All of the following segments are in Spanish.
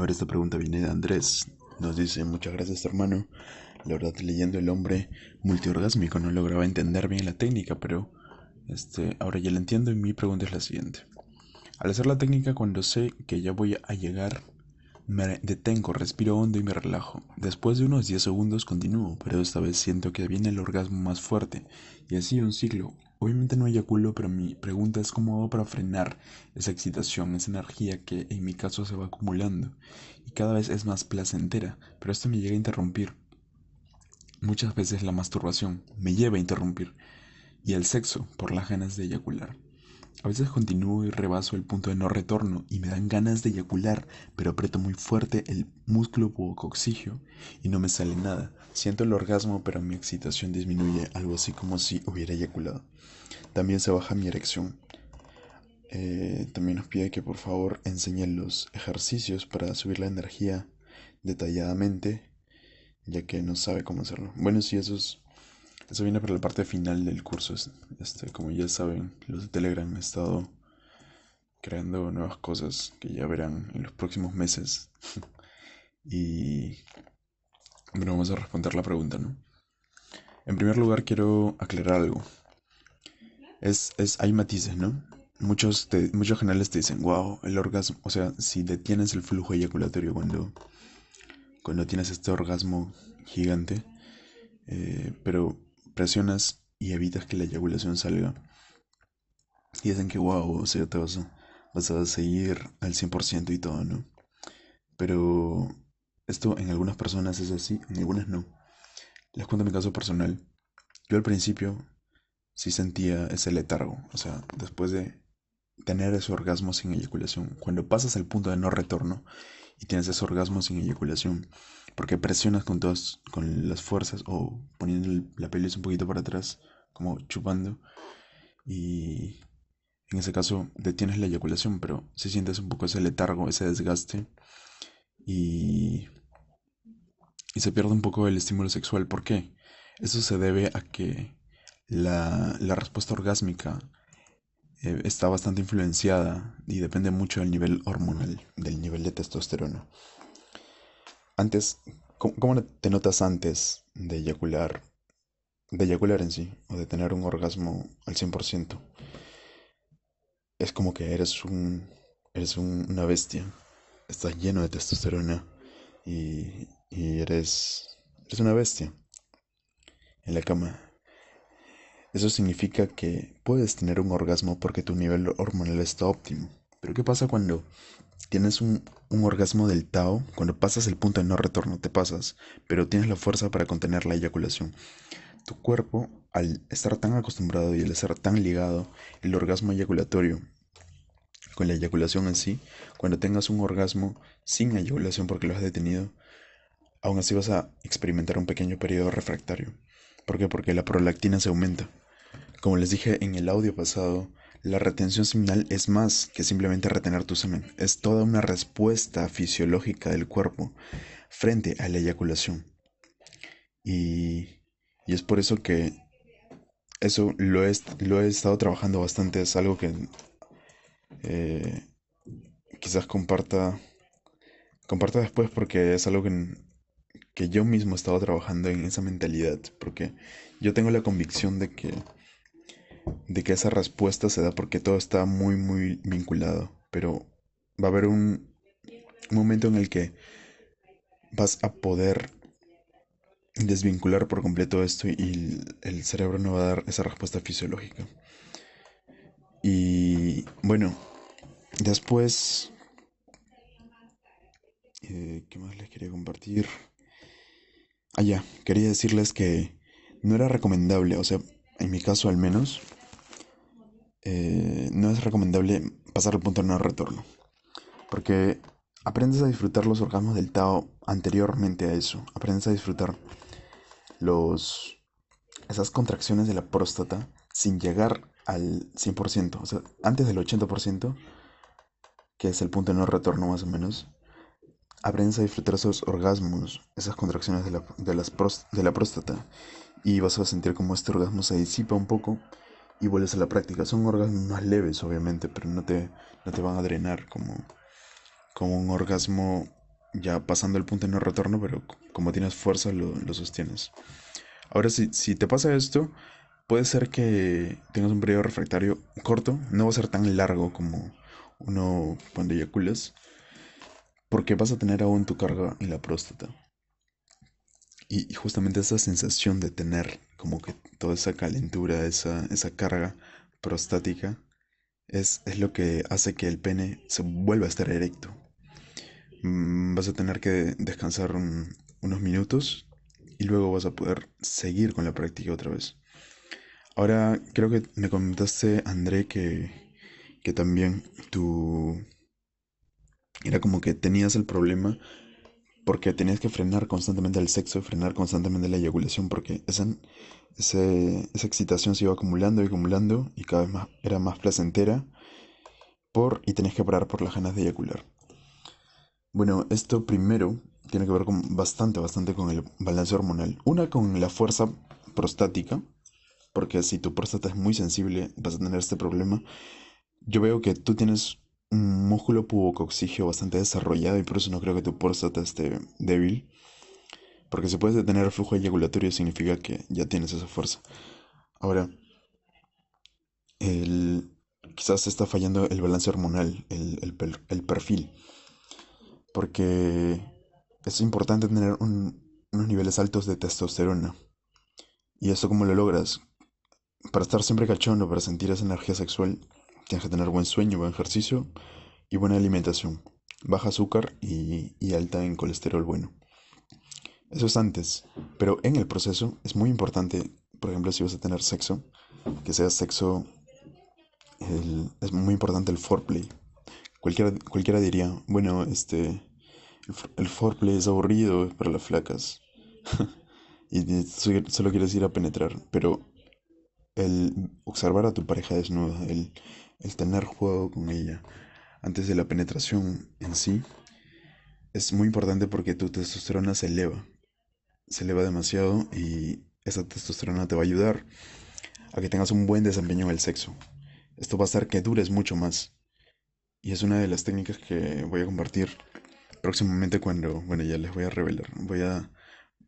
Ahora esta pregunta viene de Andrés. Nos dice, muchas gracias hermano. La verdad, leyendo el hombre multiorgásmico no lograba entender bien la técnica, pero este, ahora ya la entiendo y mi pregunta es la siguiente. Al hacer la técnica, cuando sé que ya voy a llegar, me detengo, respiro hondo y me relajo. Después de unos 10 segundos continúo, pero esta vez siento que viene el orgasmo más fuerte. Y así un ciclo. Obviamente no eyaculo, pero mi pregunta es cómo hago para frenar esa excitación, esa energía que en mi caso se va acumulando. Y cada vez es más placentera, pero esto me llega a interrumpir. Muchas veces la masturbación me lleva a interrumpir. Y el sexo por las ganas de eyacular. A veces continúo y rebaso el punto de no retorno y me dan ganas de eyacular, pero aprieto muy fuerte el músculo bucoxigio y no me sale nada. Siento el orgasmo, pero mi excitación disminuye, algo así como si hubiera eyaculado. También se baja mi erección. Eh, también nos pide que por favor enseñen los ejercicios para subir la energía detalladamente, ya que no sabe cómo hacerlo. Bueno, sí, eso es eso viene para la parte final del curso. Este, como ya saben, los de Telegram han estado creando nuevas cosas que ya verán en los próximos meses. y bueno, vamos a responder la pregunta, ¿no? En primer lugar, quiero aclarar algo. Es, es, hay matices, ¿no? Muchos, muchos generales te dicen, wow, el orgasmo, o sea, si detienes el flujo eyaculatorio cuando, cuando tienes este orgasmo gigante, eh, pero y evitas que la eyaculación salga. Y dicen que wow, o sea, te vas a, vas a seguir al 100% y todo, ¿no? Pero esto en algunas personas es así, en algunas no. Les cuento mi caso personal. Yo al principio sí sentía ese letargo, o sea, después de tener ese orgasmo sin eyaculación, cuando pasas al punto de no retorno y tienes ese orgasmo sin eyaculación, porque presionas con todas, con las fuerzas o poniendo la pelvis un poquito para atrás, como chupando, y en ese caso detienes la eyaculación, pero si sientes un poco ese letargo, ese desgaste, y, y se pierde un poco el estímulo sexual. ¿Por qué? Eso se debe a que la, la respuesta orgásmica eh, está bastante influenciada y depende mucho del nivel hormonal, del nivel de testosterona. Antes, ¿cómo, te notas antes de eyacular? De eyacular en sí, o de tener un orgasmo al 100%. Es como que eres un. Eres una bestia. Estás lleno de testosterona. Y, y eres. Eres una bestia. En la cama. Eso significa que puedes tener un orgasmo porque tu nivel hormonal está óptimo. Pero ¿qué pasa cuando tienes un, orgasmo del Tao, cuando pasas el punto de no retorno, te pasas, pero tienes la fuerza para contener la eyaculación. Tu cuerpo, al estar tan acostumbrado y al estar tan ligado, el orgasmo eyaculatorio con la eyaculación en sí, cuando tengas un orgasmo sin eyaculación porque lo has detenido, aún así vas a experimentar un pequeño periodo refractario. ¿Por qué? Porque la prolactina se aumenta. Como les dije en el audio pasado, la retención seminal es más que simplemente retener tu semen, es toda una respuesta fisiológica del cuerpo frente a la eyaculación. Y, es por eso que eso lo he, lo he estado trabajando bastante, es algo que eh, quizás comparta, comparta después porque es algo que, que yo mismo he estado trabajando en esa mentalidad, porque yo tengo la convicción de que de que esa respuesta se da porque todo está muy, muy vinculado. Pero va a haber un, momento en el que vas a poder desvincular por completo esto y el cerebro no va a dar esa respuesta fisiológica. Y bueno, después... Eh, ¿Qué más les quería compartir? Ah, ya, quería decirles que no era recomendable, o sea, en mi caso al menos, eh, no es recomendable pasar el punto de no retorno. Porque aprendes a disfrutar los orgasmos del Tao anteriormente a eso. Aprendes a disfrutar los, esas contracciones de la próstata sin llegar al 100%. O sea, antes del 80%, que es el punto de no retorno más o menos, aprendes a disfrutar esos orgasmos, esas contracciones de la, de, las de la próstata. Y vas a sentir como este orgasmo se disipa un poco y vuelves a la práctica. Son orgasmos más leves, obviamente, pero no te, no te van a drenar como, como un orgasmo ya pasando el punto de no retorno, pero como tienes fuerza lo, sostienes. Ahora, si, si te pasa esto, puede ser que tengas un periodo refractario corto, no va a ser tan largo como uno cuando eyaculas, porque vas a tener aún tu carga en la próstata. Y, justamente esa sensación de tener como que toda esa calentura, esa, esa carga prostática, es, es lo que hace que el pene se vuelva a estar erecto. Mm, vas a tener que descansar unos minutos y luego vas a poder seguir con la práctica otra vez. Ahora creo que me comentaste, André, que, que también tú era como que tenías el problema porque tenías que frenar constantemente el sexo, frenar constantemente la eyaculación, porque esa, esa excitación se iba acumulando y acumulando y cada vez más era más placentera por y tenías que parar por las ganas de eyacular. Bueno, esto primero tiene que ver con bastante, bastante con el balance hormonal. Una con la fuerza prostática, porque si tu próstata es muy sensible vas a tener este problema. Yo veo que tú tienes músculo pubocoxígeo bastante desarrollado y por eso no creo que tu próstata esté débil. Porque si puedes detener el flujo eyaculatorio significa que ya tienes esa fuerza. Ahora, el, quizás está fallando el balance hormonal, el, el perfil porque es importante tener unos niveles altos de testosterona. ¿Y eso cómo lo logras? Para estar siempre cachondo, para sentir esa energía sexual, tienes que tener buen sueño, buen ejercicio y buena alimentación. Baja azúcar y, alta en colesterol bueno. Eso es antes, pero en el proceso es muy importante, por ejemplo, si vas a tener sexo, que sea sexo, es muy importante el foreplay, Cualquiera, cualquiera diría, bueno, este, el, foreplay es aburrido para las flacas. y solo quieres ir a penetrar. Pero el observar a tu pareja desnuda, el, tener juego con ella antes de la penetración en sí, es muy importante porque tu testosterona se eleva. Se eleva demasiado y esa testosterona te va a ayudar a que tengas un buen desempeño en el sexo. Esto va a hacer que dures mucho más. Y es una de las técnicas que voy a compartir próximamente cuando, bueno, ya les voy a revelar. Voy a,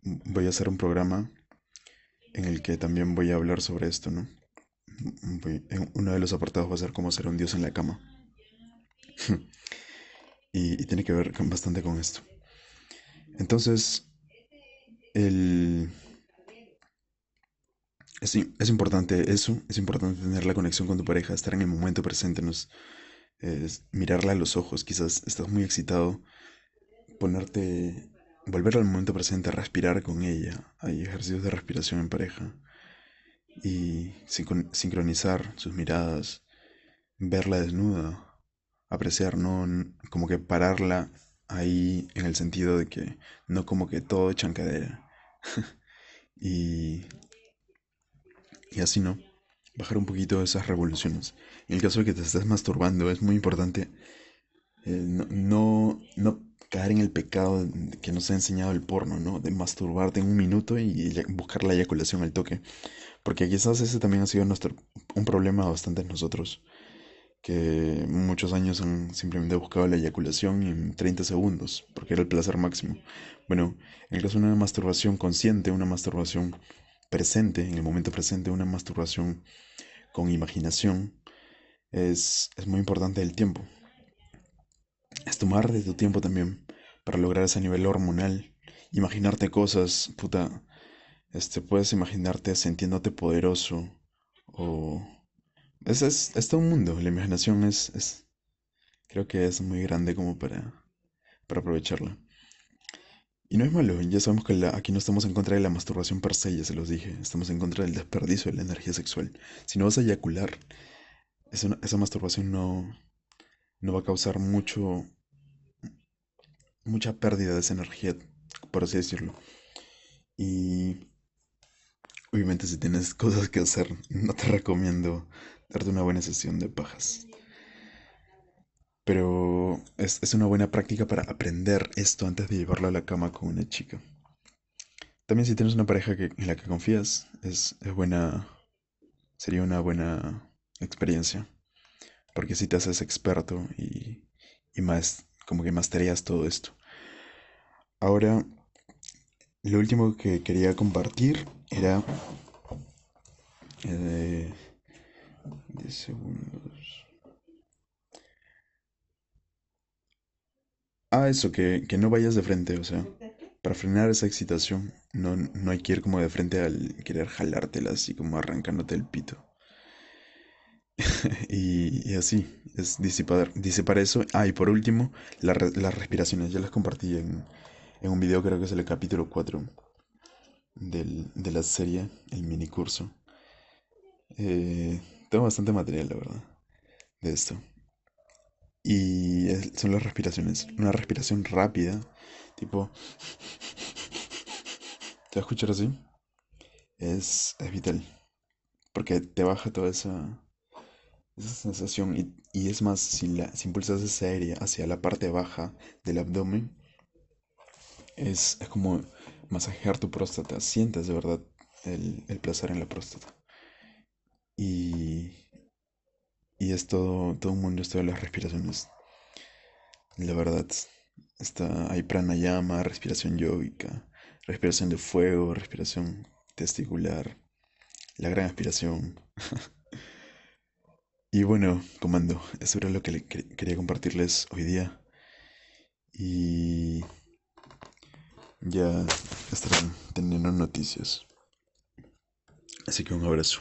voy a hacer un programa en el que también voy a hablar sobre esto, ¿no? uno de los apartados va a ser cómo ser un dios en la cama. y, tiene que ver bastante con esto. Entonces, el... Es, es, importante eso, es importante tener la conexión con tu pareja, estar en el momento presente, mirarla a los ojos, quizás estás muy excitado, ponerte, volver al momento presente, respirar con ella, hay ejercicios de respiración en pareja. Y sincronizar sus miradas, verla desnuda, apreciar, no como que pararla ahí en el sentido de que no como que todo chancadera. Y, y así no bajar un poquito esas revoluciones. En el caso de que te estés masturbando, es muy importante eh, no, no, caer en el pecado que nos ha enseñado el porno, ¿no? De masturbarte en un minuto y buscar la eyaculación al toque. Porque quizás ese también ha sido nuestro, un problema bastante en nosotros. Que muchos años han simplemente buscado la eyaculación en 30 segundos, porque era el placer máximo. Bueno, en el caso de una masturbación consciente, una masturbación presente, en el momento presente, una masturbación con imaginación, es, muy importante el tiempo. Es tomar de tu tiempo también para lograr ese nivel hormonal. Imaginarte cosas, puta. Este, puedes imaginarte sintiéndote poderoso. O. Es, es, es todo un mundo. La imaginación es, es. Creo que es muy grande como para. para aprovecharla. Y no es malo, ya sabemos que aquí no estamos en contra de la masturbación per se, ya se los dije, estamos en contra del desperdicio de la energía sexual. Si no vas a eyacular, esa masturbación no, no va a causar mucho, mucha pérdida de esa energía, por así decirlo. Y obviamente si tienes cosas que hacer, no te recomiendo darte una buena sesión de pajas. Pero es, una buena práctica para aprender esto antes de llevarlo a la cama con una chica. También si tienes una pareja que, en la que confías, es, buena. Sería una buena experiencia. Porque si te haces experto y, y más, como que masterías todo esto. ahora lo último que quería compartir era... Eh, 10 segundos. Ah, eso, que, que no vayas de frente, o sea, para frenar esa excitación, no, no hay que ir como de frente al querer jalártela, así como arrancándote el pito. y, así, es disipar, eso. Ah, y por último, las respiraciones, ya las compartí en, en un video, creo que es el capítulo 4 del, de la serie, el mini curso. Eh, tengo bastante material, la verdad, de esto. Y son las respiraciones. Una respiración rápida, tipo... ¿Te vas a escuchar así? Es, es vital. Porque te baja toda esa, esa sensación. Y, y es más, si, la, si impulsas esa aérea hacia la parte baja del abdomen, es, es como masajear tu próstata. Sientes de verdad el, el placer en la próstata. Y, y es todo, todo un mundo esto de las respiraciones. La verdad, está, hay pranayama, respiración yógica, respiración de fuego, respiración testicular, la gran aspiración. y bueno, comando, eso era lo que quería compartirles hoy día. Y ya estarán teniendo noticias. Así que un abrazo.